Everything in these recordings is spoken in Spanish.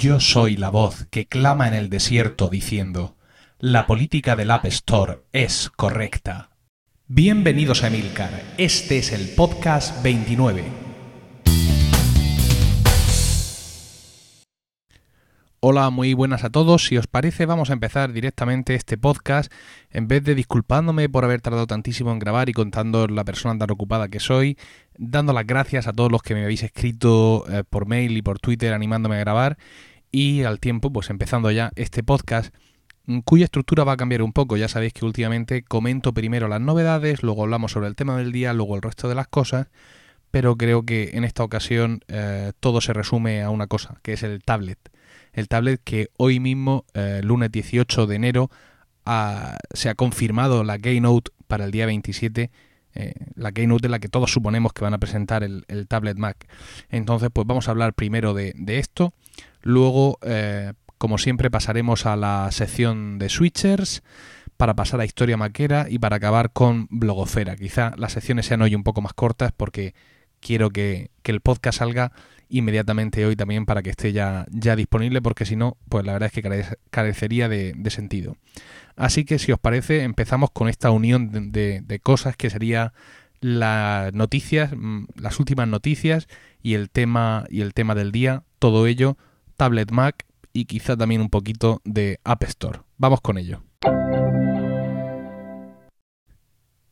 Yo soy la voz que clama en el desierto diciendo, la política del App Store es correcta. Bienvenidos a Emilcar, este es el podcast 29. Hola, muy buenas a todos. Si os parece, vamos a empezar directamente este podcast. En vez de disculpándome por haber tardado tantísimo en grabar y contando la persona tan ocupada que soy, dando las gracias a todos los que me habéis escrito eh, por mail y por Twitter animándome a grabar. Y al tiempo, pues empezando ya este podcast, mm, cuya estructura va a cambiar un poco. Ya sabéis que últimamente comento primero las novedades, luego hablamos sobre el tema del día, luego el resto de las cosas. Pero creo que en esta ocasión eh, todo se resume a una cosa, que es el tablet el tablet que hoy mismo, eh, lunes 18 de enero, se ha confirmado la Keynote para el día 27, eh, la Keynote de la que todos suponemos que van a presentar el, tablet Mac. Entonces, pues vamos a hablar primero de, esto, luego, eh, como siempre, pasaremos a la sección de switchers para pasar a historia maquera y para acabar con blogosfera. Quizá las secciones sean hoy un poco más cortas porque quiero que, que el podcast salga inmediatamente hoy también para que esté ya, ya disponible, porque si no, pues la verdad es que carecería de, sentido. Así que si os parece, empezamos con esta unión de, cosas que sería las noticias, mm, las últimas noticias y el tema y el tema del día, todo ello, Tablet Mac y quizá también un poquito de App Store. Vamos con ello.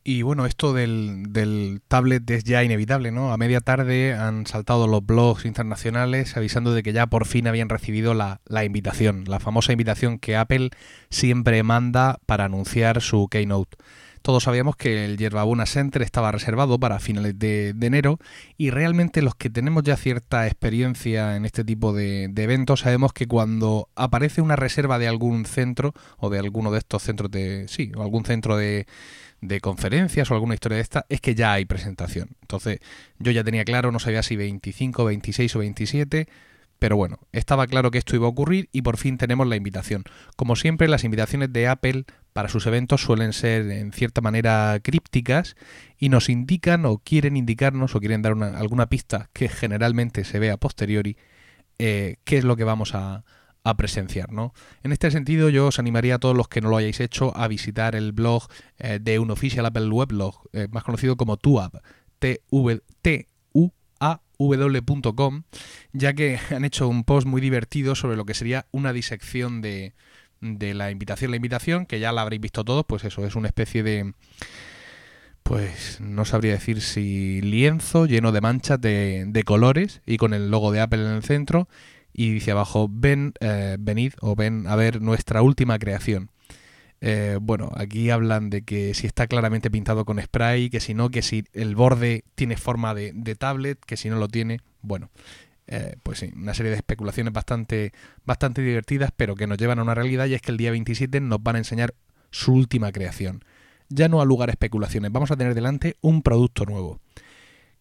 Y bueno, esto del, tablet es ya inevitable, ¿no? A media tarde han saltado los blogs internacionales avisando de que ya por fin habían recibido la, invitación, la famosa invitación que Apple siempre manda para anunciar su Keynote. Todos sabíamos que el Yerbabuna Center estaba reservado para finales de, enero y realmente los que tenemos ya cierta experiencia en este tipo de, de, eventos sabemos que cuando aparece una reserva de algún centro o de alguno de estos centros de... sí, o algún centro de de conferencias o alguna historia de esta, es que ya hay presentación. Entonces, yo ya tenía claro, no sabía si 25, 26 o 27, pero bueno, estaba claro que esto iba a ocurrir y por fin tenemos la invitación. Como siempre, las invitaciones de Apple para sus eventos suelen ser en cierta manera crípticas y nos indican o quieren indicarnos o quieren dar alguna pista que generalmente se ve a posteriori eh, qué es lo que vamos a, a presenciar. ¿no? En este sentido, yo os animaría a todos los que no lo hayáis hecho a visitar el blog eh, de un oficial Apple Weblog, eh, más conocido como TUAW, t ya que han hecho un post muy divertido sobre lo que sería una disección de, de la invitación. La invitación, que ya la habréis visto todos, pues eso, es una especie de pues no sabría decir si lienzo lleno de manchas de, de, colores y con el logo de Apple en el centro y dice abajo, ven, eh, venid o ven a ver nuestra última creación. Eh, bueno, aquí hablan de que si está claramente pintado con spray, que si no, que si el borde tiene forma de, tablet, que si no lo tiene, bueno, eh, pues sí, una serie de especulaciones bastante, bastante divertidas, pero que nos llevan a una realidad y es que el día 27 nos van a enseñar su última creación. Ya no a lugar especulaciones, vamos a tener delante un producto nuevo.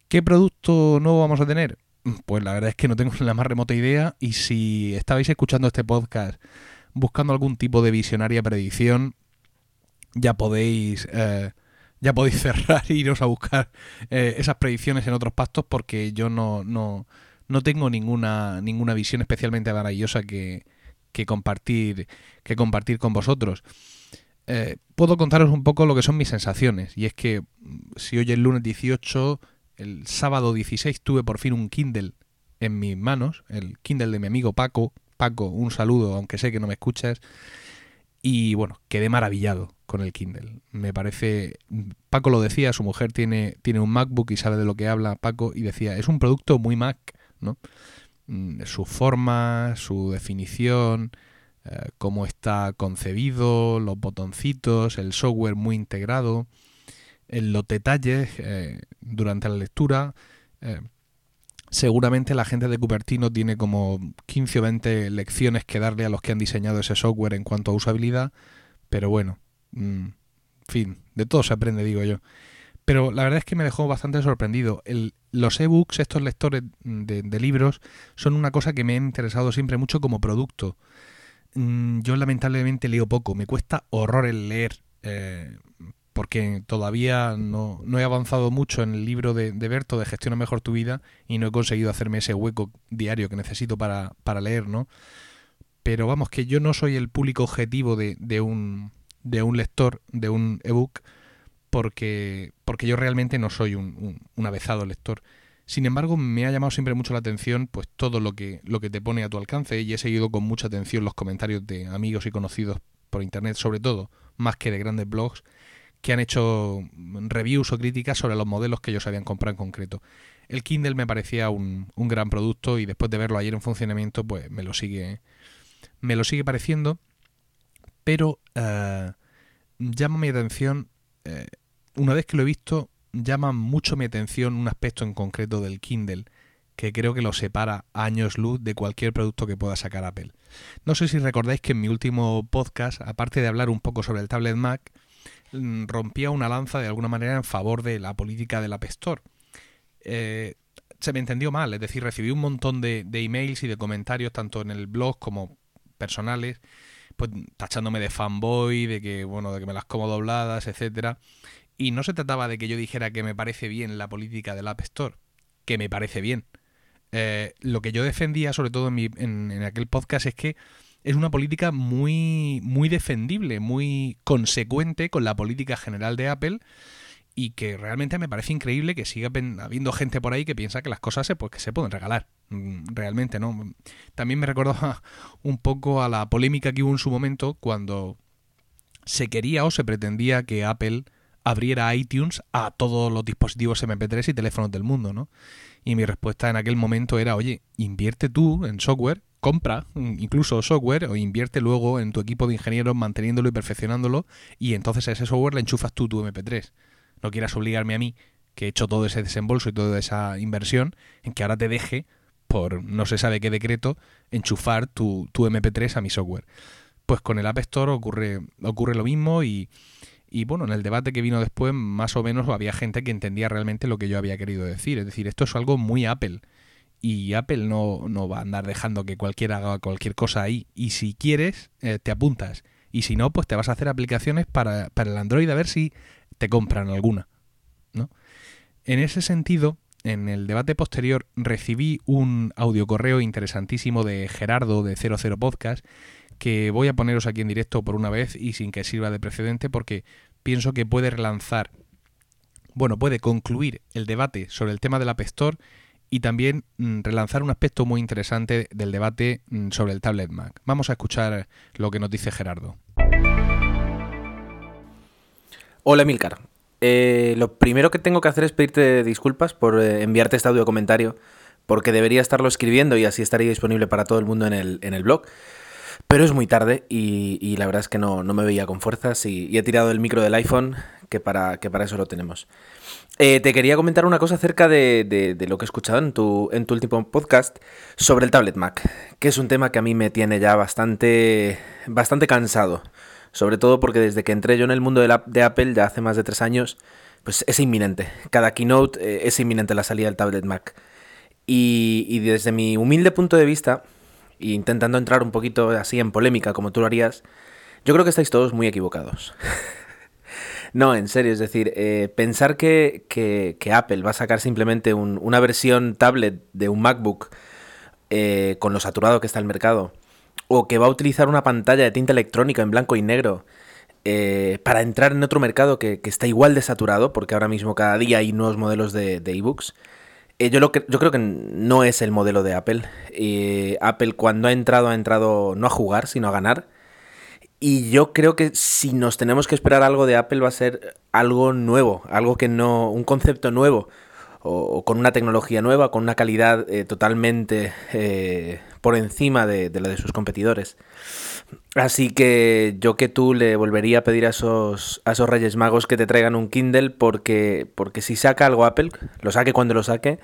¿Qué producto nuevo vamos a tener? Pues la verdad es que no tengo la más remota idea y si estabais escuchando este podcast buscando algún tipo de visionaria predicción, ya podéis... Eh, ya podéis cerrar e iros a buscar eh, esas predicciones en otros pastos porque yo no, no, no tengo ninguna, ninguna visión especialmente maravillosa que, que, compartir, que compartir con vosotros. Eh, puedo contaros un poco lo que son mis sensaciones y es que mm, si hoy es lunes 18 el sábado 16 tuve por fin un Kindle en mis manos, el Kindle de mi amigo Paco. Paco, un saludo, aunque sé que no me escuchas. Y bueno, quedé maravillado con el Kindle. Me parece, Paco lo decía, su mujer tiene, tiene un MacBook y sabe de lo que habla Paco y decía, es un producto muy Mac, ¿no? Mm, su forma, su definición, eh, cómo está concebido, los botoncitos, el software muy integrado en los detalles eh, durante la lectura. Eh, seguramente la gente de Cupertino tiene como 15 o 20 lecciones que darle a los que han diseñado ese software en cuanto a usabilidad, pero bueno, mm, en fin, de todo se aprende, digo yo. Pero la verdad es que me dejó bastante sorprendido. El, los ebooks, estos lectores de, libros, son una cosa que me ha interesado siempre mucho como producto. Mm, yo lamentablemente leo poco, me cuesta horror el leer. Eh, porque todavía no, he avanzado mucho en el libro de, Berto de Gestiona mejor tu vida y no he conseguido hacerme ese hueco diario que necesito para, para leer, ¿no? Pero vamos, que yo no soy el público objetivo de, de, un, de un lector, de un ebook, porque, porque yo realmente no soy un, un, avezado lector. Sin embargo, me ha llamado siempre mucho la atención pues todo lo que, lo que te pone a tu alcance y he seguido con mucha atención los comentarios de amigos y conocidos por internet, sobre todo, más que de grandes blogs, que han hecho reviews o críticas sobre los modelos que ellos habían comprado en concreto. El Kindle me parecía un, un gran producto y después de verlo ayer en funcionamiento, pues me lo sigue, me lo sigue pareciendo, pero eh, llama mi atención, eh, una vez que lo he visto, llama mucho mi atención un aspecto en concreto del Kindle que creo que lo separa años luz de cualquier producto que pueda sacar Apple. No sé si recordáis que en mi último podcast, aparte de hablar un poco sobre el tablet Mac, rompía una lanza de alguna manera en favor de la política del App Store. Eh, se me entendió mal, es decir, recibí un montón de, de, emails y de comentarios, tanto en el blog como personales, pues tachándome de fanboy, de que, bueno, de que me las como dobladas, etcétera. Y no se trataba de que yo dijera que me parece bien la política del App Store, que me parece bien. Eh, lo que yo defendía, sobre todo en, en, aquel podcast, es que es una política muy, muy defendible, muy consecuente con la política general de Apple y que realmente me parece increíble que siga habiendo gente por ahí que piensa que las cosas se, pues, que se pueden regalar. Mm, realmente, ¿no? También me recordaba un poco a la polémica que hubo en su momento cuando se quería o se pretendía que Apple abriera iTunes a todos los dispositivos MP3 y teléfonos del mundo, ¿no? Y mi respuesta en aquel momento era, oye, invierte tú en software, compra incluso software o invierte luego en tu equipo de ingenieros manteniéndolo y perfeccionándolo y entonces a ese software le enchufas tú tu MP3. No quieras obligarme a mí, que he hecho todo ese desembolso y toda esa inversión, en que ahora te deje, por no se sabe qué decreto, enchufar tu, tu MP3 a mi software. Pues con el App Store ocurre, ocurre lo mismo y, y bueno, en el debate que vino después, más o menos había gente que entendía realmente lo que yo había querido decir. Es decir, esto es algo muy Apple. Y Apple no, no va a andar dejando que cualquiera haga cualquier cosa ahí. Y si quieres, eh, te apuntas. Y si no, pues te vas a hacer aplicaciones para, para el Android a ver si te compran alguna. ¿no? En ese sentido, en el debate posterior recibí un audio correo interesantísimo de Gerardo de 00 Podcast que voy a poneros aquí en directo por una vez y sin que sirva de precedente porque pienso que puede relanzar, bueno, puede concluir el debate sobre el tema del App Store y también mm, relanzar un aspecto muy interesante del debate mm, sobre el tablet Mac. Vamos a escuchar lo que nos dice Gerardo. Hola Milcar. Eh, lo primero que tengo que hacer es pedirte disculpas por eh, enviarte este audio comentario, porque debería estarlo escribiendo y así estaría disponible para todo el mundo en el, en el blog. Pero es muy tarde y, la verdad es que no, me veía con fuerzas y, he tirado el micro del iPhone, que para, que para eso lo tenemos. Eh, te quería comentar una cosa acerca de, lo que he escuchado en tu, en tu último podcast sobre el tablet Mac, que es un tema que a mí me tiene ya bastante, bastante cansado. Sobre todo porque desde que entré yo en el mundo de, de Apple, ya hace más de tres años, pues es inminente. Cada keynote eh, es inminente la salida del tablet Mac. Y, y desde mi humilde punto de vista, intentando entrar un poquito así en polémica como tú lo harías, yo creo que estáis todos muy equivocados. no, en serio, es decir, eh, pensar que, que, Apple va a sacar simplemente una versión tablet de un MacBook eh, con lo saturado que está el mercado, o que va a utilizar una pantalla de tinta electrónica en blanco y negro eh, para entrar en otro mercado que, está igual de saturado, porque ahora mismo cada día hay nuevos modelos de ebooks. Eh, yo, lo que, yo creo que no es el modelo de Apple. Eh, Apple cuando ha entrado ha entrado no a jugar, sino a ganar. Y yo creo que si nos tenemos que esperar algo de Apple va a ser algo nuevo, algo que no, un concepto nuevo, o, con una tecnología nueva, con una calidad eh, totalmente por encima de, la de sus competidores. Así que yo que tú le volvería a pedir a esos, a esos Reyes Magos que te traigan un Kindle porque, porque si saca algo Apple, lo saque cuando lo saque,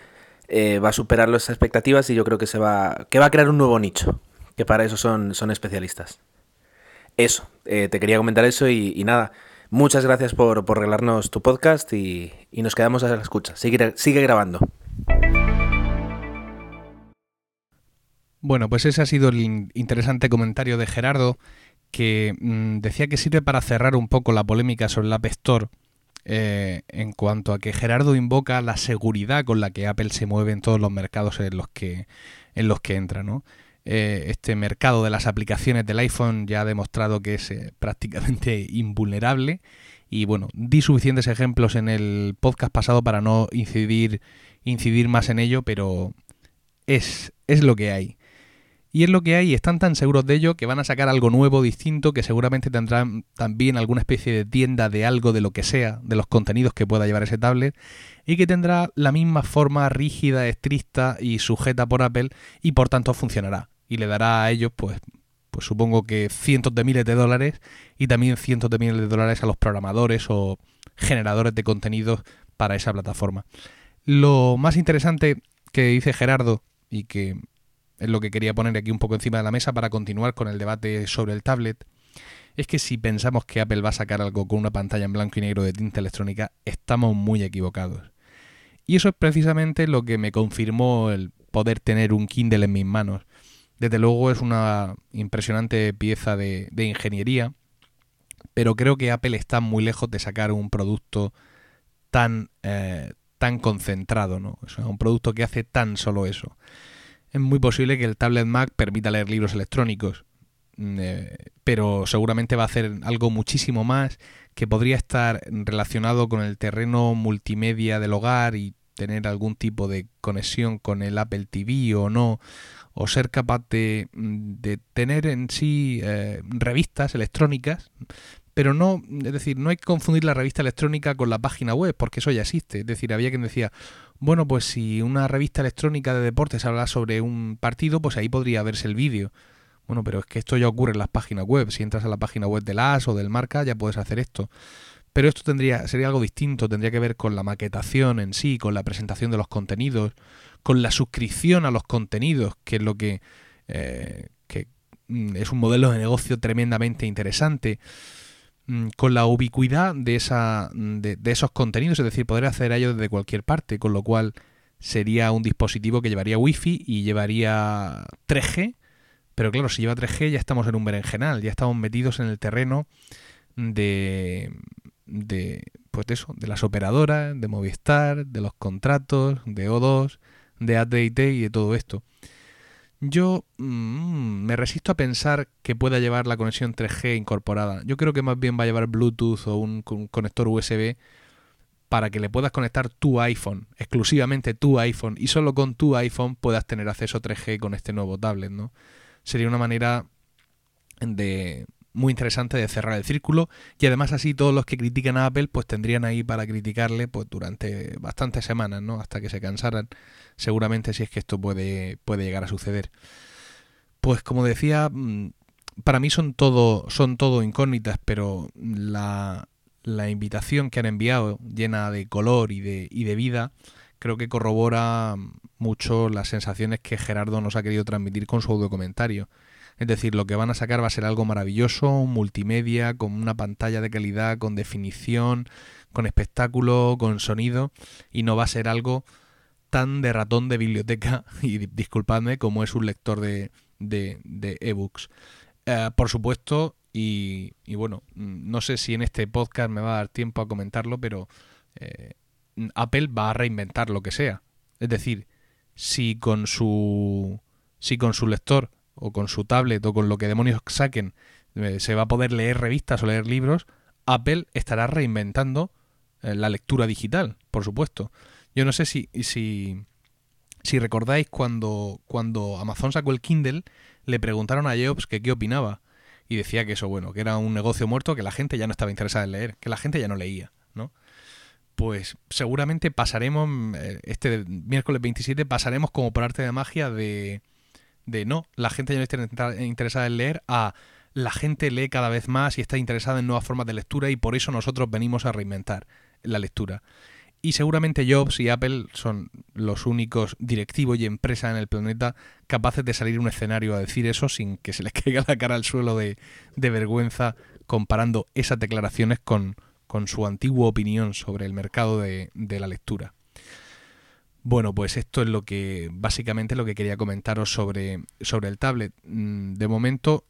eh, va a superar las expectativas y yo creo que se va, que va a crear un nuevo nicho, que para eso son, son especialistas. Eso, eh, te quería comentar eso y, nada, muchas gracias por, por regalarnos tu podcast y, y nos quedamos a la escucha. Sigue, sigue grabando. Bueno, pues ese ha sido el interesante comentario de Gerardo, que mm, decía que sirve para cerrar un poco la polémica sobre el App Store eh, en cuanto a que Gerardo invoca la seguridad con la que Apple se mueve en todos los mercados en los que, en los que entra, ¿no? Eh, este mercado de las aplicaciones del iPhone ya ha demostrado que es eh, prácticamente invulnerable y bueno, di suficientes ejemplos en el podcast pasado para no incidir, incidir más en ello, pero es, es lo que hay. Y es lo que hay, están tan seguros de ello que van a sacar algo nuevo, distinto, que seguramente tendrán también alguna especie de tienda de algo de lo que sea, de los contenidos que pueda llevar ese tablet, y que tendrá la misma forma rígida, estricta y sujeta por Apple, y por tanto funcionará. Y le dará a ellos, pues, pues supongo que cientos de miles de dólares, y también cientos de miles de dólares a los programadores o generadores de contenidos para esa plataforma. Lo más interesante que dice Gerardo, y que es lo que quería poner aquí un poco encima de la mesa para continuar con el debate sobre el tablet, es que si pensamos que Apple va a sacar algo con una pantalla en blanco y negro de tinta electrónica, estamos muy equivocados. Y eso es precisamente lo que me confirmó el poder tener un Kindle en mis manos. Desde luego es una impresionante pieza de, ingeniería, pero creo que Apple está muy lejos de sacar un producto tan, eh, tan concentrado, ¿no? un producto que hace tan solo eso es muy posible que el tablet Mac permita leer libros electrónicos, mm, eh, pero seguramente va a hacer algo muchísimo más que podría estar relacionado con el terreno multimedia del hogar y tener algún tipo de conexión con el Apple TV o no, o ser capaz de, mm, tener en sí eh, revistas electrónicas, pero no, es decir, no hay que confundir la revista electrónica con la página web, porque eso ya existe. Es decir, había quien decía, bueno, pues si una revista electrónica de deportes habla sobre un partido, pues ahí podría verse el vídeo. Bueno, pero es que esto ya ocurre en las páginas web. Si entras a la página web del AS o del Marca, ya puedes hacer esto. Pero esto tendría, sería algo distinto, tendría que ver con la maquetación en sí, con la presentación de los contenidos, con la suscripción a los contenidos, que es lo que, eh, que mm, es un modelo de negocio tremendamente interesante. Mm, con la ubicuidad de, esa, de, esos contenidos, es decir, poder acceder a ellos desde cualquier parte, con lo cual sería un dispositivo que llevaría Wi-Fi y llevaría 3G, pero claro, si lleva 3G ya estamos en un berenjenal, ya estamos metidos en el terreno de, de pues de eso, de las operadoras, de Movistar, de los contratos, de O2, de AT&T y de todo esto. Yo mm, me resisto a pensar que pueda llevar la conexión 3G incorporada. Yo creo que más bien va a llevar Bluetooth o un, conector USB para que le puedas conectar tu iPhone, exclusivamente tu iPhone, y solo con tu iPhone puedas tener acceso 3G con este nuevo tablet, ¿no? Sería una manera de, muy interesante de cerrar el círculo y además así todos los que critican a Apple pues tendrían ahí para criticarle pues durante bastantes semanas, ¿no? Hasta que se cansaran, seguramente si es que esto puede, puede llegar a suceder. Pues como decía, mm, para mí son todo, son todo incógnitas, pero la, la invitación que han enviado, llena de color y de, y de vida, creo que corrobora mucho las sensaciones que Gerardo nos ha querido transmitir con su audio comentario es decir, lo que van a sacar va a ser algo maravilloso, multimedia, con una pantalla de calidad, con definición, con espectáculo, con sonido, y no va a ser algo tan de ratón de biblioteca, y disculpadme, como es un lector de, de, de ebooks. Eh, por supuesto, y, y, bueno, no sé si en este podcast me va a dar tiempo a comentarlo, pero eh, Apple va a reinventar lo que sea. Es decir, si con su si con su lector o con su tablet o con lo que demonios saquen eh, se va a poder leer revistas o leer libros, Apple estará reinventando eh, la lectura digital, por supuesto. Yo no sé si, si, si recordáis cuando, cuando Amazon sacó el Kindle, le preguntaron a Jobs qué opinaba. Y decía que eso, bueno, que era un negocio muerto, que la gente ya no estaba interesada en leer, que la gente ya no leía, ¿no? Pues seguramente pasaremos, eh, este miércoles 27, pasaremos como por arte de magia de, de no, la gente ya no está interesada en leer, a la gente lee cada vez más y está interesada en nuevas formas de lectura y por eso nosotros venimos a reinventar la lectura. Y seguramente Jobs y Apple son los únicos directivos y empresas en el planeta capaces de salir a un escenario a decir eso sin que se les caiga la cara al suelo de, de vergüenza comparando esas declaraciones con, con, su antigua opinión sobre el mercado de, de la lectura. Bueno, pues esto es lo que básicamente lo que quería comentaros sobre, sobre el tablet. Mm, de momento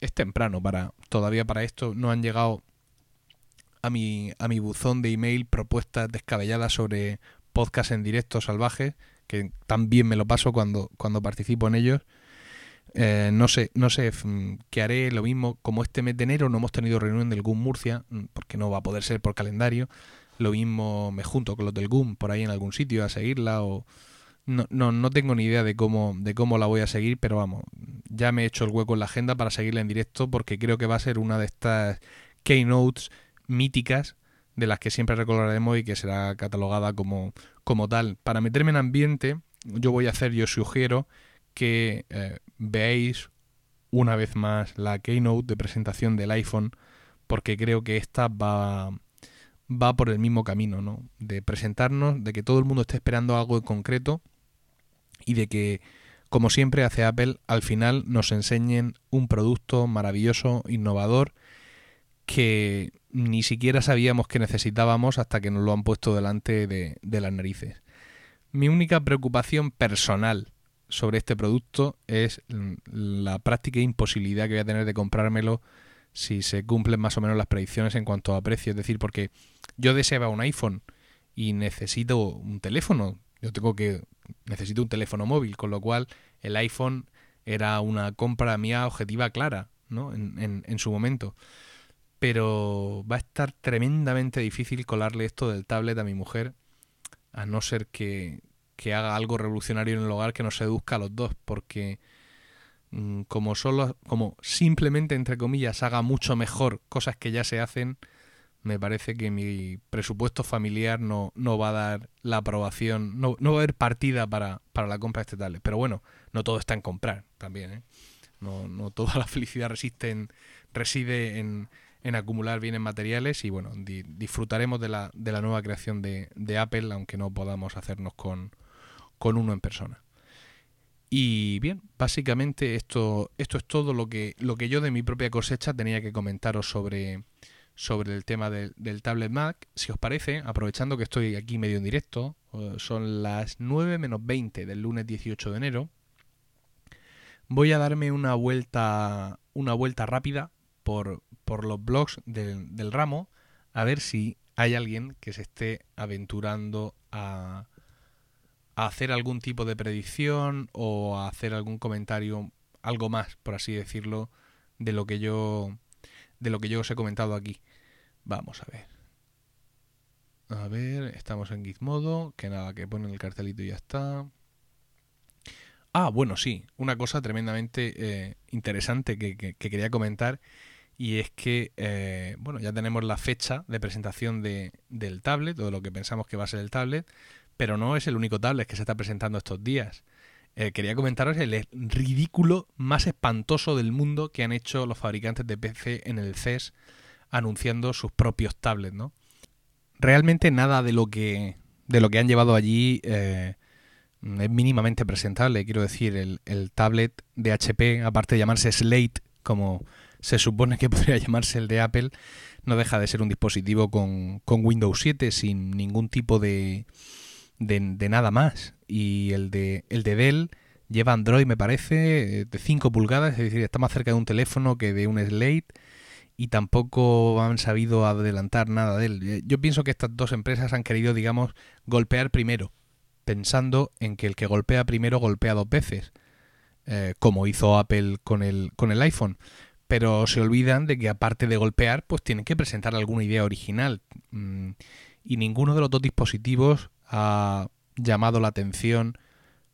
es temprano para todavía para esto no han llegado a mi, a mi buzón de email propuestas descabelladas sobre podcast en directo salvajes, que también me lo paso cuando, cuando participo en ellos. Eh, no sé, no sé mm, qué haré lo mismo. Como este mes de enero no hemos tenido reunión del GUM Murcia, mm, porque no va a poder ser por calendario. Lo mismo me junto con los del GUM por ahí en algún sitio a seguirla o no, no, no tengo ni idea de cómo, de cómo la voy a seguir, pero vamos, ya me he hecho el hueco en la agenda para seguirla en directo porque creo que va a ser una de estas keynotes míticas de las que siempre recordaremos y que será catalogada como, como tal. Para meterme en ambiente, yo voy a hacer, yo sugiero que eh, veáis una vez más la keynote de presentación del iPhone porque creo que esta va, va por el mismo camino, ¿no? De presentarnos, de que todo el mundo esté esperando algo en concreto y de que, como siempre hace Apple, al final nos enseñen un producto maravilloso, innovador, que ni siquiera sabíamos que necesitábamos hasta que nos lo han puesto delante de, de las narices. Mi única preocupación personal sobre este producto es la práctica imposibilidad que voy a tener de comprármelo si se cumplen más o menos las predicciones en cuanto a precio. Es decir, porque yo deseaba un iPhone y necesito un teléfono. Yo tengo que necesito un teléfono móvil, con lo cual el iPhone era una compra mía objetiva clara, ¿no? En, en, su momento. Pero va a estar tremendamente difícil colarle esto del tablet a mi mujer, a no ser que, que haga algo revolucionario en el hogar que nos seduzca a los dos, porque como solo, como simplemente entre comillas haga mucho mejor cosas que ya se hacen, me parece que mi presupuesto familiar no, no va a dar la aprobación, no, no va a haber partida para, para la compra de este. Pero bueno, no todo está en comprar también. ¿eh? No, no toda la felicidad resiste reside en, en, acumular bienes materiales y bueno, disfrutaremos de la, de la nueva creación de, de, Apple, aunque no podamos hacernos con, con uno en persona. Y bien, básicamente esto, esto es todo lo que, lo que yo de mi propia cosecha tenía que comentaros sobre sobre el tema del, tablet Mac. Si os parece, aprovechando que estoy aquí medio en directo, son las 9 menos 20 del lunes 18 de enero, voy a darme una vuelta, una vuelta rápida por, por los blogs del, del ramo a ver si hay alguien que se esté aventurando a, a hacer algún tipo de predicción o a hacer algún comentario, algo más, por así decirlo, de lo que yo de lo que yo os he comentado aquí. Vamos a ver. A ver, estamos en Gizmodo, que nada, que ponen el cartelito y ya está. Ah, bueno, sí, una cosa tremendamente eh, interesante que, quería comentar y es que, eh, bueno, ya tenemos la fecha de presentación de, del tablet, todo lo que pensamos que va a ser el tablet, pero no es el único tablet que se está presentando estos días. Eh, quería comentaros el ridículo más espantoso del mundo que han hecho los fabricantes de PC en el CES anunciando sus propios tablets, ¿no? Realmente nada de lo que, de lo que han llevado allí eh, es mínimamente presentable. Quiero decir, el, el, tablet de HP, aparte de llamarse Slate, como se supone que podría llamarse el de Apple, no deja de ser un dispositivo con, con Windows 7 sin ningún tipo de, de, nada más. Y el de, el de Dell lleva Android, me parece, eh, de 5 pulgadas, es decir, está más cerca de un teléfono que de un Slate y tampoco han sabido adelantar nada de él. Eh, yo pienso que estas dos empresas han querido, digamos, golpear primero, pensando en que el que golpea primero golpea dos veces, eh, como hizo Apple con el, con el iPhone. Pero se olvidan de que aparte de golpear, pues tienen que presentar alguna idea original. Mm, y ninguno de los dos dispositivos ha llamado la atención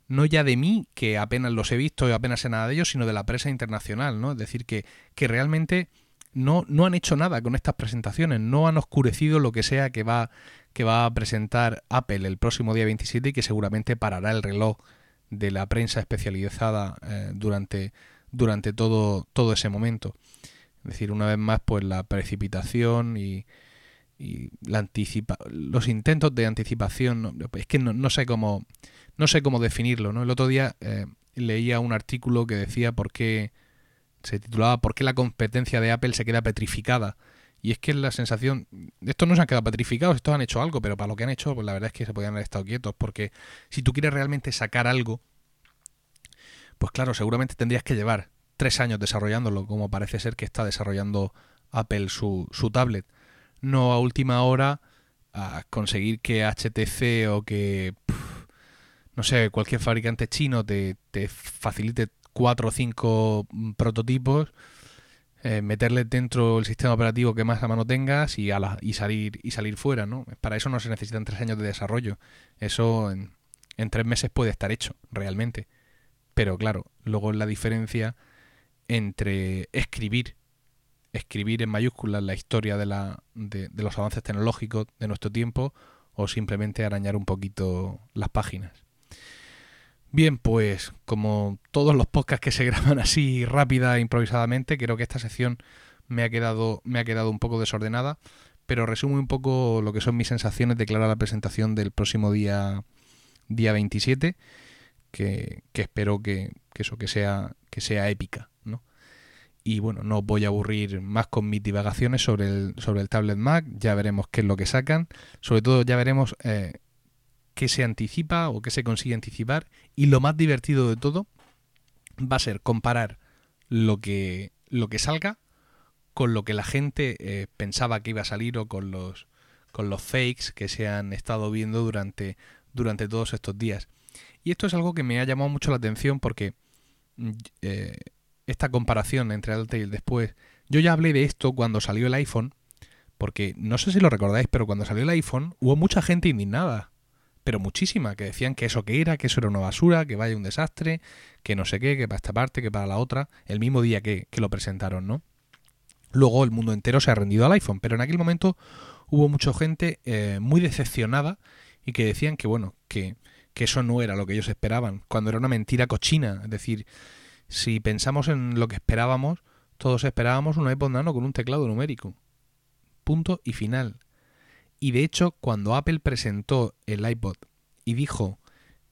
no ya de mí, que apenas los he visto y apenas sé nada de ellos, sino de la prensa internacional, ¿no? Es decir, que, que realmente no, no han hecho nada con estas presentaciones, no han oscurecido lo que sea que va, que va a presentar Apple el próximo día 27 y que seguramente parará el reloj de la prensa especializada eh, durante, durante todo, todo ese momento. Es decir, una vez más, pues la precipitación y, y la anticipa los intentos de anticipación es que no, sé cómo no sé cómo definirlo no el otro día eh, leía un artículo que decía por qué se titulaba por qué la competencia de Apple se queda petrificada y es que la sensación estos no se han quedado petrificados estos han hecho algo pero para lo que han hecho pues la verdad es que se podían haber estado quietos porque si tú quieres realmente sacar algo pues claro seguramente tendrías que llevar tres años desarrollándolo como parece ser que está desarrollando Apple su, su tablet no a última hora a conseguir que HTC o que, no sé, cualquier fabricante chino te, te facilite cuatro o cinco mm, prototipos, eh, meterle dentro el sistema operativo que más a mano tengas y, a y, salir, y salir fuera, ¿no? Para eso no se necesitan tres años de desarrollo. Eso en, en tres meses puede estar hecho, realmente. Pero claro, luego la diferencia entre escribir, escribir en mayúsculas la historia de, la, de, de los avances tecnológicos de nuestro tiempo o simplemente arañar un poquito las páginas. Bien, pues como todos los podcasts que se graban así rápida e improvisadamente, creo que esta sección me ha quedado, me ha quedado un poco desordenada, pero resumo un poco lo que son mis sensaciones de cara a la presentación del próximo día, día 27, que, que espero que, que, eso que sea, que sea épica. Y bueno, no os voy a aburrir más con mis divagaciones sobre el, sobre el tablet Mac, ya veremos qué es lo que sacan, sobre todo ya veremos eh, qué se anticipa o qué se consigue anticipar. Y lo más divertido de todo va a ser comparar lo que, lo que salga con lo que la gente eh, pensaba que iba a salir o con los, con los fakes que se han estado viendo durante, durante todos estos días. Y esto es algo que me ha llamado mucho la atención porque mm, eh, esta comparación entre Alta y el después, yo ya hablé de esto cuando salió el iPhone, porque no sé si lo recordáis, pero cuando salió el iPhone hubo mucha gente indignada pero muchísima, que decían que eso que era, que eso era una basura, que vaya un desastre, que no sé qué, que para esta parte, que para la otra, el mismo día que, lo presentaron, ¿no? Luego el mundo entero se ha rendido al iPhone, pero en aquel momento hubo mucha gente eh, muy decepcionada y que decían que, bueno, que, que eso no era lo que ellos esperaban, cuando era una mentira cochina. Es decir, si pensamos en lo que esperábamos, todos esperábamos un iPod Nano con un teclado numérico. Punto y final. Y de hecho, cuando Apple presentó el iPod y dijo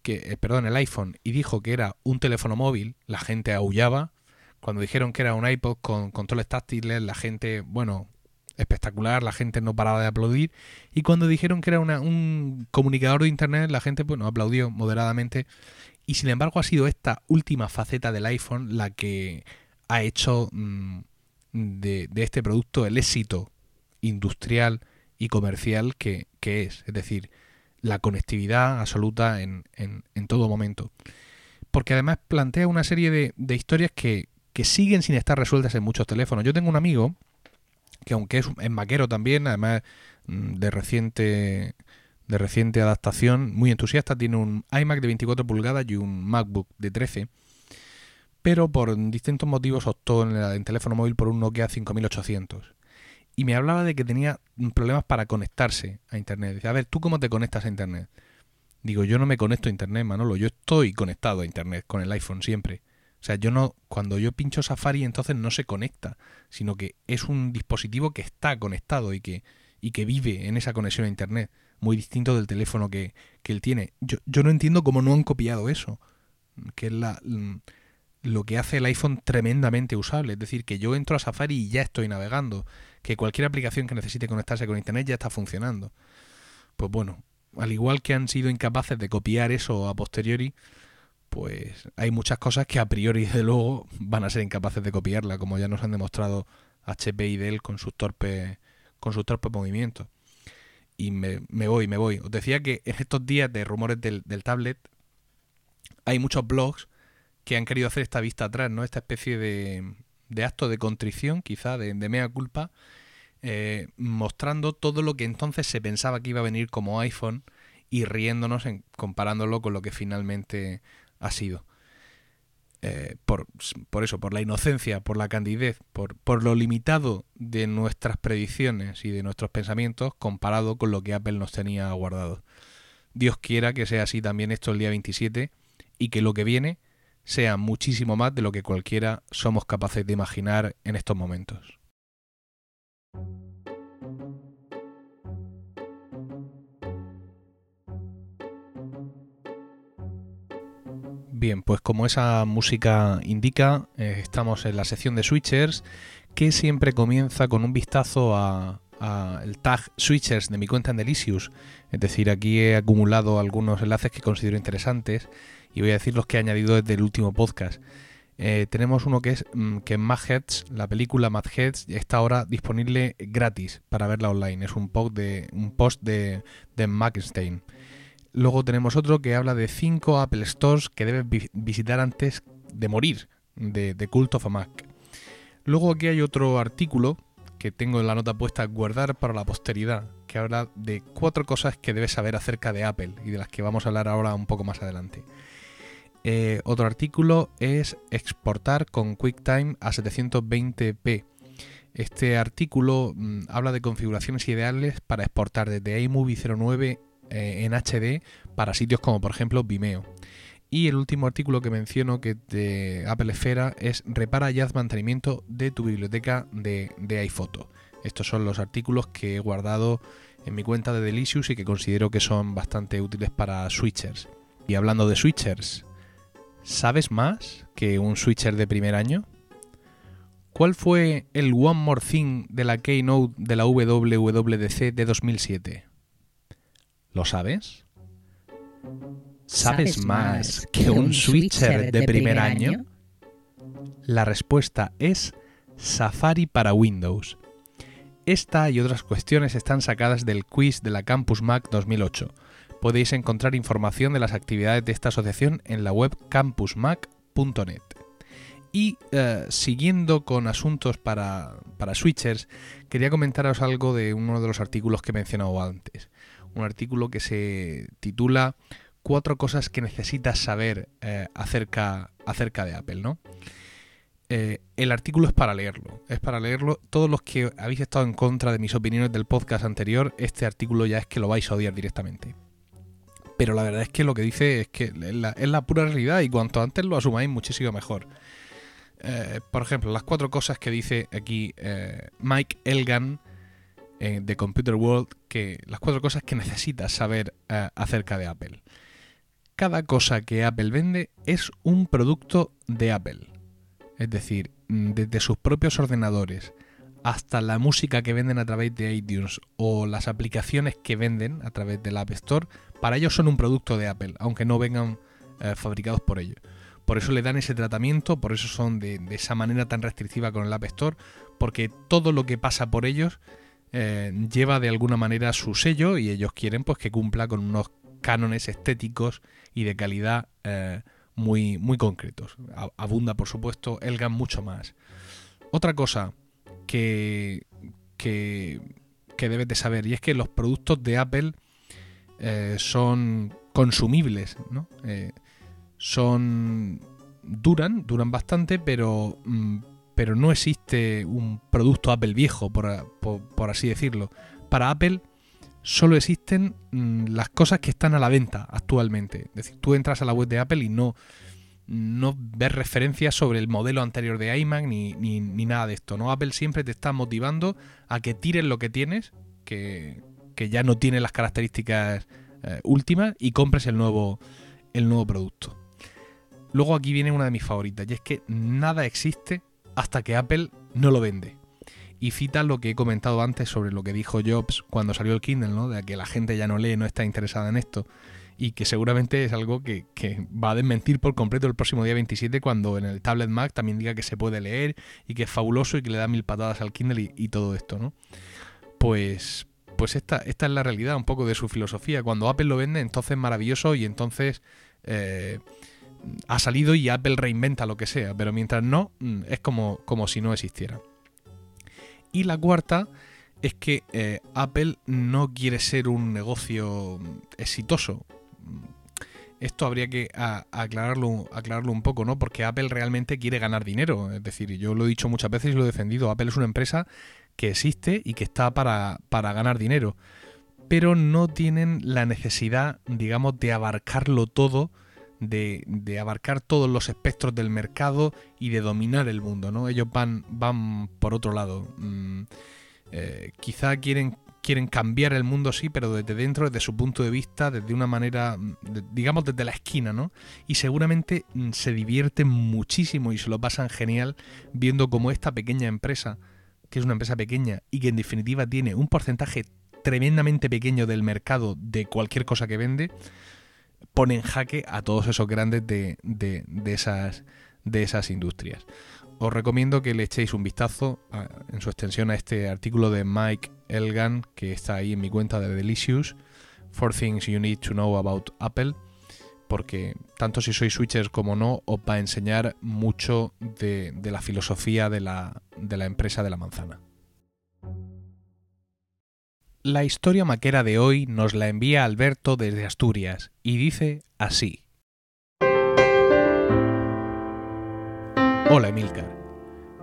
que, eh, perdón, el iPhone y dijo que era un teléfono móvil, la gente aullaba. Cuando dijeron que era un iPod con controles táctiles, la gente, bueno, espectacular, la gente no paraba de aplaudir. Y cuando dijeron que era un comunicador de Internet, la gente, bueno, aplaudió moderadamente. Y sin embargo ha sido esta última faceta del iPhone la que ha hecho mm, de, este producto el éxito industrial y comercial que, es, es decir, la conectividad absoluta en, todo momento. Porque además plantea una serie de, historias que, que, siguen sin estar resueltas en muchos teléfonos. Yo tengo un amigo que aunque es, es maquero también, además mm, de reciente de reciente adaptación, muy entusiasta, tiene un iMac de 24 pulgadas y un MacBook de 13, pero por distintos motivos optó en, el, en teléfono móvil por un Nokia 5800 y me hablaba de que tenía problemas para conectarse a Internet. Dice, a ver, ¿tú cómo te conectas a Internet? Digo, yo no me conecto a Internet, Manolo, yo estoy conectado a Internet con el iPhone siempre. O sea, yo no, cuando yo pincho Safari entonces no se conecta, sino que es un dispositivo que está conectado y que, y que vive en esa conexión a Internet, muy distinto del teléfono que, que él tiene. Yo, yo no entiendo cómo no han copiado eso, que es la, lo que hace el iPhone tremendamente usable. Es decir, que yo entro a Safari y ya estoy navegando. Que cualquier aplicación que necesite conectarse con Internet ya está funcionando. Pues bueno, al igual que han sido incapaces de copiar eso a posteriori, pues hay muchas cosas que a priori, desde luego, van a ser incapaces de copiarla, como ya nos han demostrado HP y Dell con sus torpes, con sus torpes movimientos. Y me, me, voy, me voy. Os decía que en estos días de rumores del, del tablet hay muchos blogs que han querido hacer esta vista atrás, ¿no? Esta especie de, de acto de contrición, quizá, de, mea culpa, eh, mostrando todo lo que entonces se pensaba que iba a venir como iPhone y riéndonos, en, comparándolo con lo que finalmente ha sido. Eh, por, por, eso, por la inocencia, por la candidez, por, por lo limitado de nuestras predicciones y de nuestros pensamientos comparado con lo que Apple nos tenía guardado. Dios quiera que sea así también esto el día 27 y que lo que viene sea muchísimo más de lo que cualquiera somos capaces de imaginar en estos momentos. Bien, pues como esa música indica, eh, estamos en la sección de switchers que siempre comienza con un vistazo a, el tag switchers de mi cuenta en Delicious. Es decir, aquí he acumulado algunos enlaces que considero interesantes y voy a decir los que he añadido desde el último podcast. Eh, tenemos uno que es mm, que Mad Heads, la película Mad Heads, está ahora disponible gratis para verla online. Es un post de, un de, de Luego tenemos otro que habla de 5 Apple Stores que debes visitar antes de morir, de, de Cult of a Mac. Luego aquí hay otro artículo que tengo en la nota puesta guardar para la posteridad, que habla de cuatro cosas que debes saber acerca de Apple y de las que vamos a hablar ahora un poco más adelante. Eh, otro artículo es exportar con QuickTime a 720p. Este artículo mm, habla de configuraciones ideales para exportar desde iMovie 09 eh, en HD para sitios como por ejemplo Vimeo. Y el último artículo que menciono que de Apple Esfera es repara y haz mantenimiento de tu biblioteca de, de iPhoto. Estos son los artículos que he guardado en mi cuenta de Delicious y que considero que son bastante útiles para switchers. Y hablando de switchers, ¿Sabes más que un switcher de primer año? ¿Cuál fue el One More Thing de la Keynote de la WWDC de 2007? ¿Lo sabes? ¿Sabes más que un switcher de primer año? La respuesta es Safari para Windows. Esta y otras cuestiones están sacadas del quiz de la Campus Mac 2008 podéis encontrar información de las actividades de esta asociación en la web campusmac.net. Y eh, siguiendo con asuntos para, para switchers, quería comentaros algo de uno de los artículos que he mencionado antes. Un artículo que se titula Cuatro cosas que necesitas saber eh, acerca, acerca de Apple, ¿no? Eh, el artículo es para leerlo. Es para leerlo. Todos los que habéis estado en contra de mis opiniones del podcast anterior, este artículo ya es que lo vais a odiar directamente pero la verdad es que lo que dice es que es la, pura realidad y cuanto antes lo asumáis muchísimo mejor. Eh, por ejemplo, las cuatro cosas que dice aquí Mike Elgan eh, de Computer World, que las cuatro cosas que necesitas saber acerca de Apple. Cada cosa que Apple vende es un producto de Apple. Es decir, mm, desde sus propios ordenadores hasta la música que venden a través de iTunes o las aplicaciones que venden a través del App Store, para ellos son un producto de Apple, aunque no vengan eh, fabricados por ellos. Por eso le dan ese tratamiento, por eso son de, esa manera tan restrictiva con el App Store, porque todo lo que pasa por ellos eh, lleva de alguna manera su sello y ellos quieren pues que cumpla con unos cánones estéticos y de calidad eh, muy, muy concretos. Abunda, por supuesto, Elgan mucho más. Otra cosa que, que, debes de saber y es que los productos de Apple eh, son consumibles, ¿no? Son duran, duran bastante, pero, mm, pero no existe un producto Apple viejo, por, así decirlo. Para Apple solo existen mm, las cosas que están a la venta actualmente. Es decir, tú entras a la web de Apple y no, no ves referencias sobre el modelo anterior de iMac ni, ni, nada de esto. ¿no? Apple siempre te está motivando a que tires lo que tienes, que, que ya no tiene las características eh, últimas y compres el nuevo, el nuevo producto. Luego aquí viene una de mis favoritas y es que nada existe hasta que Apple no lo vende. Y cita lo que he comentado antes sobre lo que dijo Jobs cuando salió el Kindle, ¿no? De que la gente ya no lee, no está interesada en esto. Y que seguramente es algo que, va a desmentir por completo el próximo día 27 cuando en el tablet Mac también diga que se puede leer y que es fabuloso y que le da mil patadas al Kindle y, todo esto, ¿no? Pues, pues esta, esta es la realidad un poco de su filosofía. Cuando Apple lo vende, entonces maravilloso y entonces eh, ha salido y Apple reinventa lo que sea, pero mientras no, mm, es como, como si no existiera. Y la cuarta es que eh, Apple no quiere ser un negocio exitoso. Esto habría que aclararlo, aclararlo un poco, ¿no? Porque Apple realmente quiere ganar dinero. Es decir, yo lo he dicho muchas veces y lo he defendido. Apple es una empresa que existe y que está para, ganar dinero. Pero no tienen la necesidad, digamos, de abarcarlo todo, de, de, abarcar todos los espectros del mercado y de dominar el mundo, ¿no? Ellos van, van por otro lado. Mm, eh, quizá quieren, quieren cambiar el mundo, sí, pero desde dentro, desde su punto de vista, desde una manera, digamos, desde la esquina, ¿no? Y seguramente mm, se divierten muchísimo y se lo pasan genial viendo cómo esta pequeña empresa que es una empresa pequeña y que en definitiva tiene un porcentaje tremendamente pequeño del mercado de cualquier cosa que vende, pone en jaque a todos esos grandes de, de, esas, de esas industrias. Os recomiendo que le echéis un vistazo en su extensión a este artículo de Mike Elgan, que está ahí en mi cuenta de Delicious, Four Things You Need to Know About Apple, porque tanto si sois switchers como no, os va a enseñar mucho de, de la filosofía de la, de la empresa de la manzana. La historia maquera de hoy nos la envía Alberto desde Asturias y dice así. Hola Emilcar.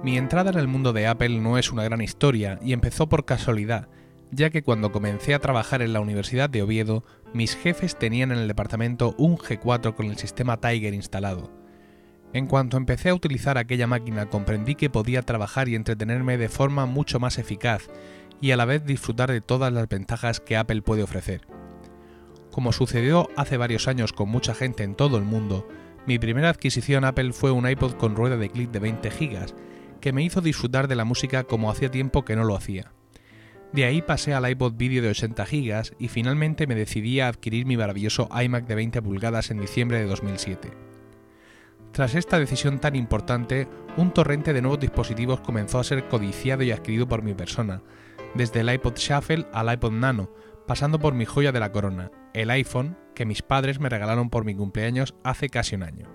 Mi entrada en el mundo de Apple no es una gran historia y empezó por casualidad, ya que cuando comencé a trabajar en la Universidad de Oviedo, mis jefes tenían en el departamento un G4 con el sistema Tiger instalado. En cuanto empecé a utilizar aquella máquina comprendí que podía trabajar y entretenerme de forma mucho más eficaz y a la vez disfrutar de todas las ventajas que Apple puede ofrecer. Como sucedió hace varios años con mucha gente en todo el mundo, mi primera adquisición Apple fue un iPod con rueda de clic de 20 GB, que me hizo disfrutar de la música como hacía tiempo que no lo hacía. De ahí pasé al iPod Video de 80 GB y finalmente me decidí a adquirir mi maravilloso iMac de 20 pulgadas en diciembre de 2007. Tras esta decisión tan importante, un torrente de nuevos dispositivos comenzó a ser codiciado y adquirido por mi persona, desde el iPod Shuffle al iPod Nano, pasando por mi joya de la corona, el iPhone, que mis padres me regalaron por mi cumpleaños hace casi un año.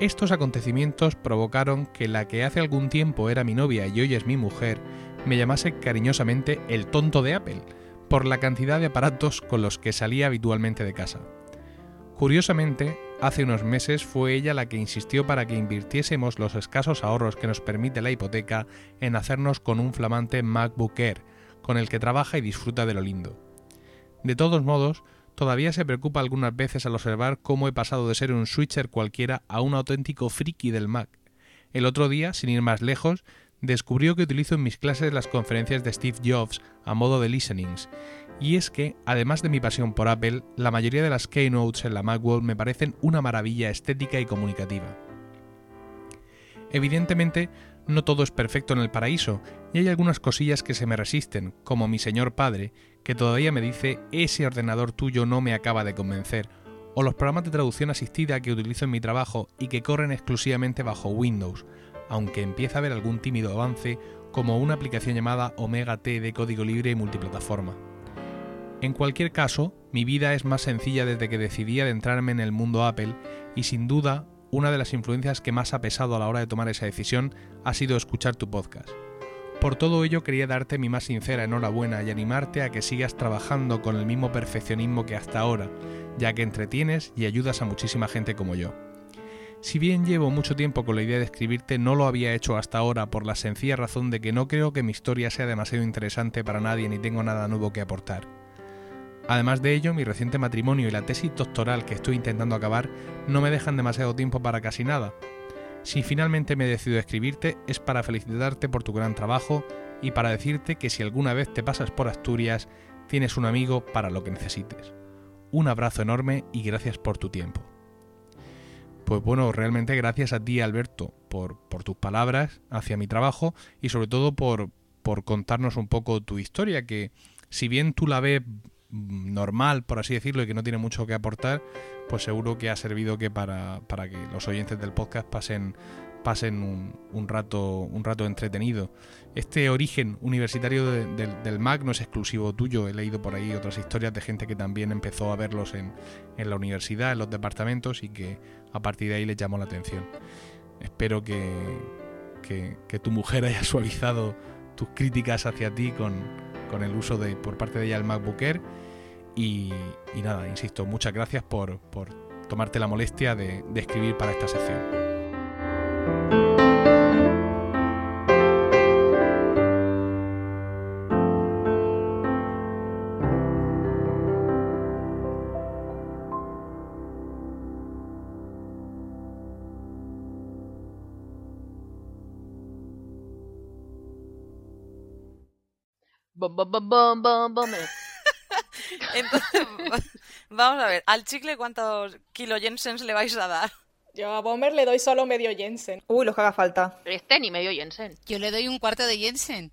Estos acontecimientos provocaron que la que hace algún tiempo era mi novia y hoy es mi mujer, me llamase cariñosamente el tonto de Apple, por la cantidad de aparatos con los que salía habitualmente de casa. Curiosamente, hace unos meses fue ella la que insistió para que invirtiésemos los escasos ahorros que nos permite la hipoteca en hacernos con un flamante MacBook Air, con el que trabaja y disfruta de lo lindo. De todos modos, todavía se preocupa algunas veces al observar cómo he pasado de ser un switcher cualquiera a un auténtico friki del Mac. El otro día, sin ir más lejos, descubrió que utilizo en mis clases las conferencias de Steve Jobs a modo de listenings, y es que, además de mi pasión por Apple, la mayoría de las keynotes en la Macworld me parecen una maravilla estética y comunicativa. Evidentemente, no todo es perfecto en el paraíso, y hay algunas cosillas que se me resisten, como mi señor padre, que todavía me dice ese ordenador tuyo no me acaba de convencer, o los programas de traducción asistida que utilizo en mi trabajo y que corren exclusivamente bajo Windows, aunque empieza a haber algún tímido avance como una aplicación llamada Omega T de código libre y multiplataforma. En cualquier caso, mi vida es más sencilla desde que decidí adentrarme en el mundo Apple y sin duda una de las influencias que más ha pesado a la hora de tomar esa decisión ha sido escuchar tu podcast. Por todo ello quería darte mi más sincera enhorabuena y animarte a que sigas trabajando con el mismo perfeccionismo que hasta ahora, ya que entretienes y ayudas a muchísima gente como yo. Si bien llevo mucho tiempo con la idea de escribirte, no lo había hecho hasta ahora por la sencilla razón de que no creo que mi historia sea demasiado interesante para nadie ni tengo nada nuevo que aportar. Además de ello, mi reciente matrimonio y la tesis doctoral que estoy intentando acabar no me dejan demasiado tiempo para casi nada. Si finalmente me decido escribirte es para felicitarte por tu gran trabajo y para decirte que si alguna vez te pasas por Asturias, tienes un amigo para lo que necesites. Un abrazo enorme y gracias por tu tiempo. Pues bueno, realmente gracias a ti Alberto por, por tus palabras hacia mi trabajo y sobre todo por, por contarnos un poco tu historia, que si bien tú la ves normal, por así decirlo, y que no tiene mucho que aportar, pues seguro que ha servido que para, para que los oyentes del podcast pasen, pasen un, un, rato, un rato entretenido. Este origen universitario del Mac no es exclusivo tuyo, he leído por ahí otras historias de gente que también empezó a verlos en, en la universidad, en los departamentos, y que a partir de ahí les llamó la atención. Espero que, que, tu mujer haya suavizado tus críticas hacia ti con, con el uso de por parte de ella el MacBook y, nada, insisto, muchas gracias por, tomarte la molestia de, de escribir para esta sección. Entonces, vamos a ver, al chicle cuántos kilo Jensens le vais a dar. Yo a Bomber le doy solo medio Jensen. Uy, los que haga falta. Este ni medio Jensen. Yo le doy un cuarto de Jensen.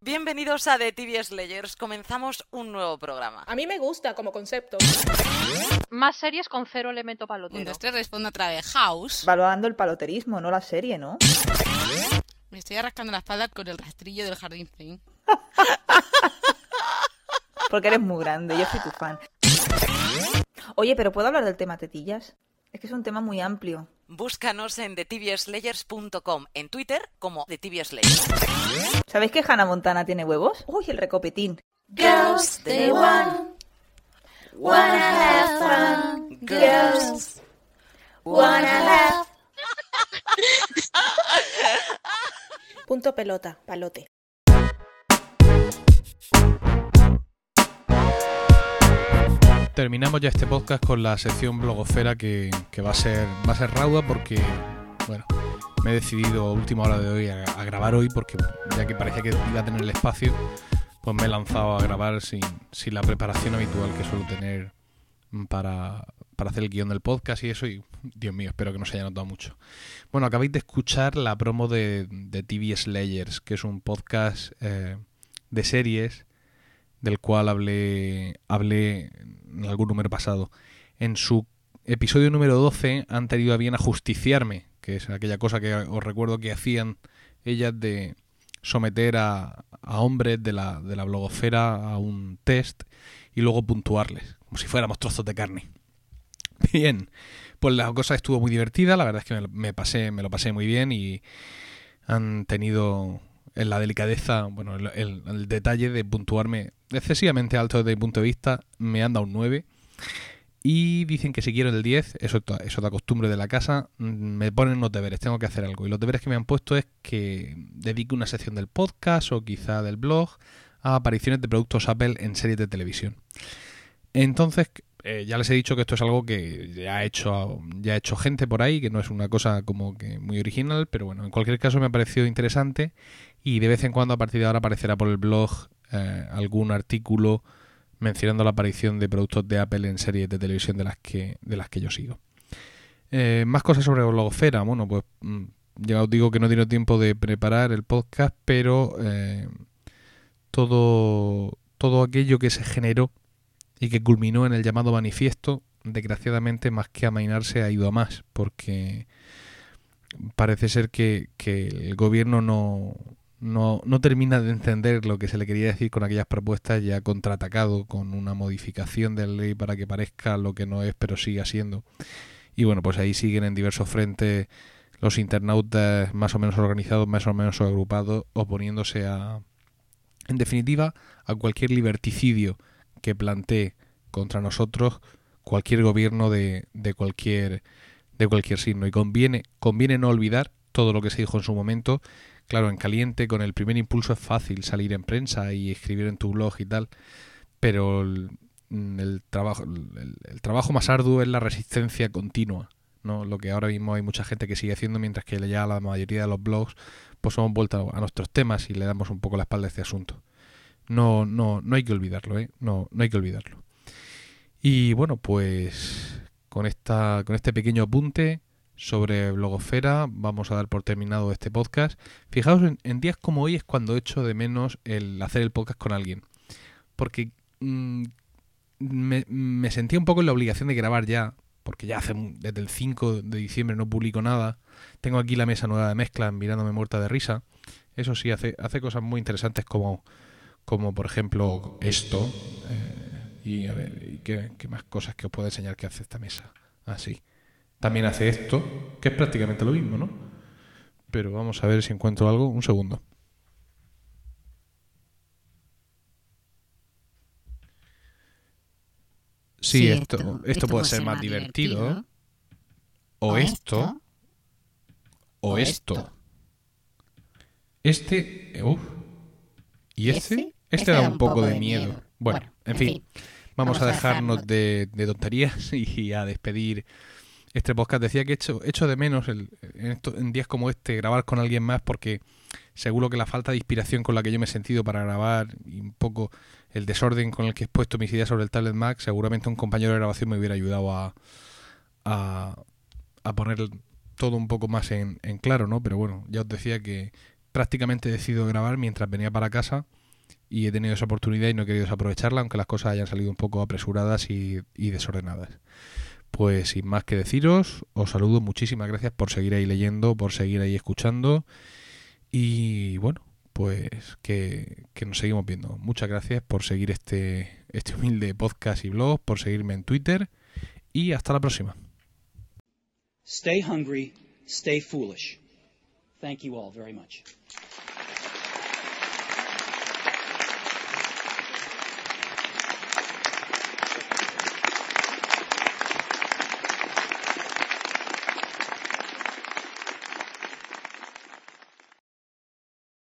Bienvenidos a The TV Slayers. Comenzamos un nuevo programa. A mí me gusta como concepto. Más series con cero elemento Un, palotero. dos, tres, respondo otra vez. House. Valorando el paloterismo, no la serie, ¿no? Me estoy rascando la espalda con el rastrillo del jardín. Porque eres muy grande, yo soy tu fan. Oye, pero ¿puedo hablar del tema tetillas? Es que es un tema muy amplio. Búscanos en TheTVSlayers.com, en Twitter como The TV Slayers. ¿Sabéis que Hannah Montana tiene huevos? Uy, el recopetín. Girls, they want, wanna have fun. Girls, wanna have. Punto pelota, palote. Terminamos ya este podcast con la sección blogosfera que, que va a ser va a ser rauda porque bueno me he decidido a última hora de hoy a, grabar hoy porque ya que parecía que iba a tener el espacio pues me he lanzado a grabar sin, sin la preparación habitual que suelo tener para, para hacer el guion del podcast y eso y Dios mío espero que no se haya notado mucho. Bueno acabáis de escuchar la promo de, de TV Slayers que es un podcast eh, de series del cual hablé, hablé en algún número pasado. En su episodio número 12 han tenido a bien ajusticiarme, que es aquella cosa que os recuerdo que hacían ellas de someter a, a hombres de la, de la blogosfera a un test y luego puntuarles, como si fuéramos trozos de carne. Bien, pues la cosa estuvo muy divertida, la verdad es que me, me pasé, me lo pasé muy bien y han tenido en la delicadeza, bueno, el, el- detalle de puntuarme excesivamente alto desde mi punto de vista, me han dado un 9. Y dicen que si quiero el 10, eso es la costumbre de la casa, mm, me ponen unos deberes, tengo que hacer algo. Y los deberes que me han puesto es que dedique una sección del podcast o quizá del blog a apariciones de productos Apple en series de televisión. Entonces, eh, ya les he dicho que esto es algo que ya ha hecho ya ha hecho gente por ahí, que no es una cosa como que muy original, pero bueno, en cualquier caso me ha parecido interesante y de vez en cuando a partir de ahora aparecerá por el blog eh, algún artículo mencionando la aparición de productos de Apple en series de televisión de las que de las que yo sigo. Eh, más cosas sobre blogosfera, bueno, pues mm, ya os digo que no he tiempo de preparar el podcast, pero todo todo aquello que se generó y que culminó en el llamado manifiesto, desgraciadamente más que amainarse ha ido a más, porque parece ser que, que el gobierno no, no, no termina de entender lo que se le quería decir con aquellas propuestas y ha contraatacado con una modificación de la ley para que parezca lo que no es, pero siga siendo. Y bueno, pues ahí siguen en diversos frentes los internautas más o menos organizados, más o menos agrupados, oponiéndose a, en definitiva, a cualquier liberticidio que plantee contra nosotros cualquier gobierno de, de cualquier de cualquier signo. Y conviene conviene no olvidar todo lo que se dijo en su momento. Claro en caliente con el primer impulso es fácil salir en prensa y escribir en tu blog y tal pero el, el trabajo el trabajo más arduo es la resistencia continua no lo que ahora mismo hay mucha gente que sigue haciendo mientras que ya la mayoría de los blogs pues hemos vuelto a nuestros temas y le damos un poco la espalda a este asunto no, no, no hay que olvidarlo, ¿eh? No, no hay que olvidarlo. Y bueno, pues con esta, con este pequeño apunte sobre blogosfera, vamos a dar por terminado este podcast. Fijaos, en, días como hoy es cuando echo de menos el hacer el podcast con alguien. Porque mm, me, me sentía un poco en la obligación de grabar ya, porque ya hace desde el 5 de diciembre no publico nada. Tengo aquí la mesa nueva de mezcla mirándome muerta de risa. Eso sí, hace, hace cosas muy interesantes como como por ejemplo esto eh, y a ver y qué, qué más cosas que os puedo enseñar que hace esta mesa. Así también hace esto que es prácticamente lo mismo no pero vamos a ver si encuentro algo. Un segundo. Sí, esto, esto, puede ser más divertido, o, esto, o esto. este eh, uf. y este este da un poco de miedo. bueno en fin vamos a dejarnos de, de tonterías y a despedir este podcast. Decía que echo, echo de menos el, en, esto- en días como este grabar con alguien más porque seguro que la falta de inspiración con la que yo me he sentido para grabar y un poco el desorden con el que he puesto mis ideas sobre el tablet Mac, seguramente un compañero de grabación me hubiera ayudado a, a, a poner todo un poco más en, en claro, ¿no? Pero bueno, ya os decía que, prácticamente he decidido grabar mientras venía para casa y he tenido esa oportunidad y no he querido desaprovecharla, aunque las cosas hayan salido un poco apresuradas y, desordenadas. Pues sin más que deciros, os saludo, muchísimas gracias por seguir ahí leyendo, por seguir ahí escuchando y bueno, pues que, que nos seguimos viendo. Muchas gracias por seguir este, este humilde podcast y blog, por seguirme en Twitter y hasta la próxima. Stay hungry, stay foolish. Thank you all very much.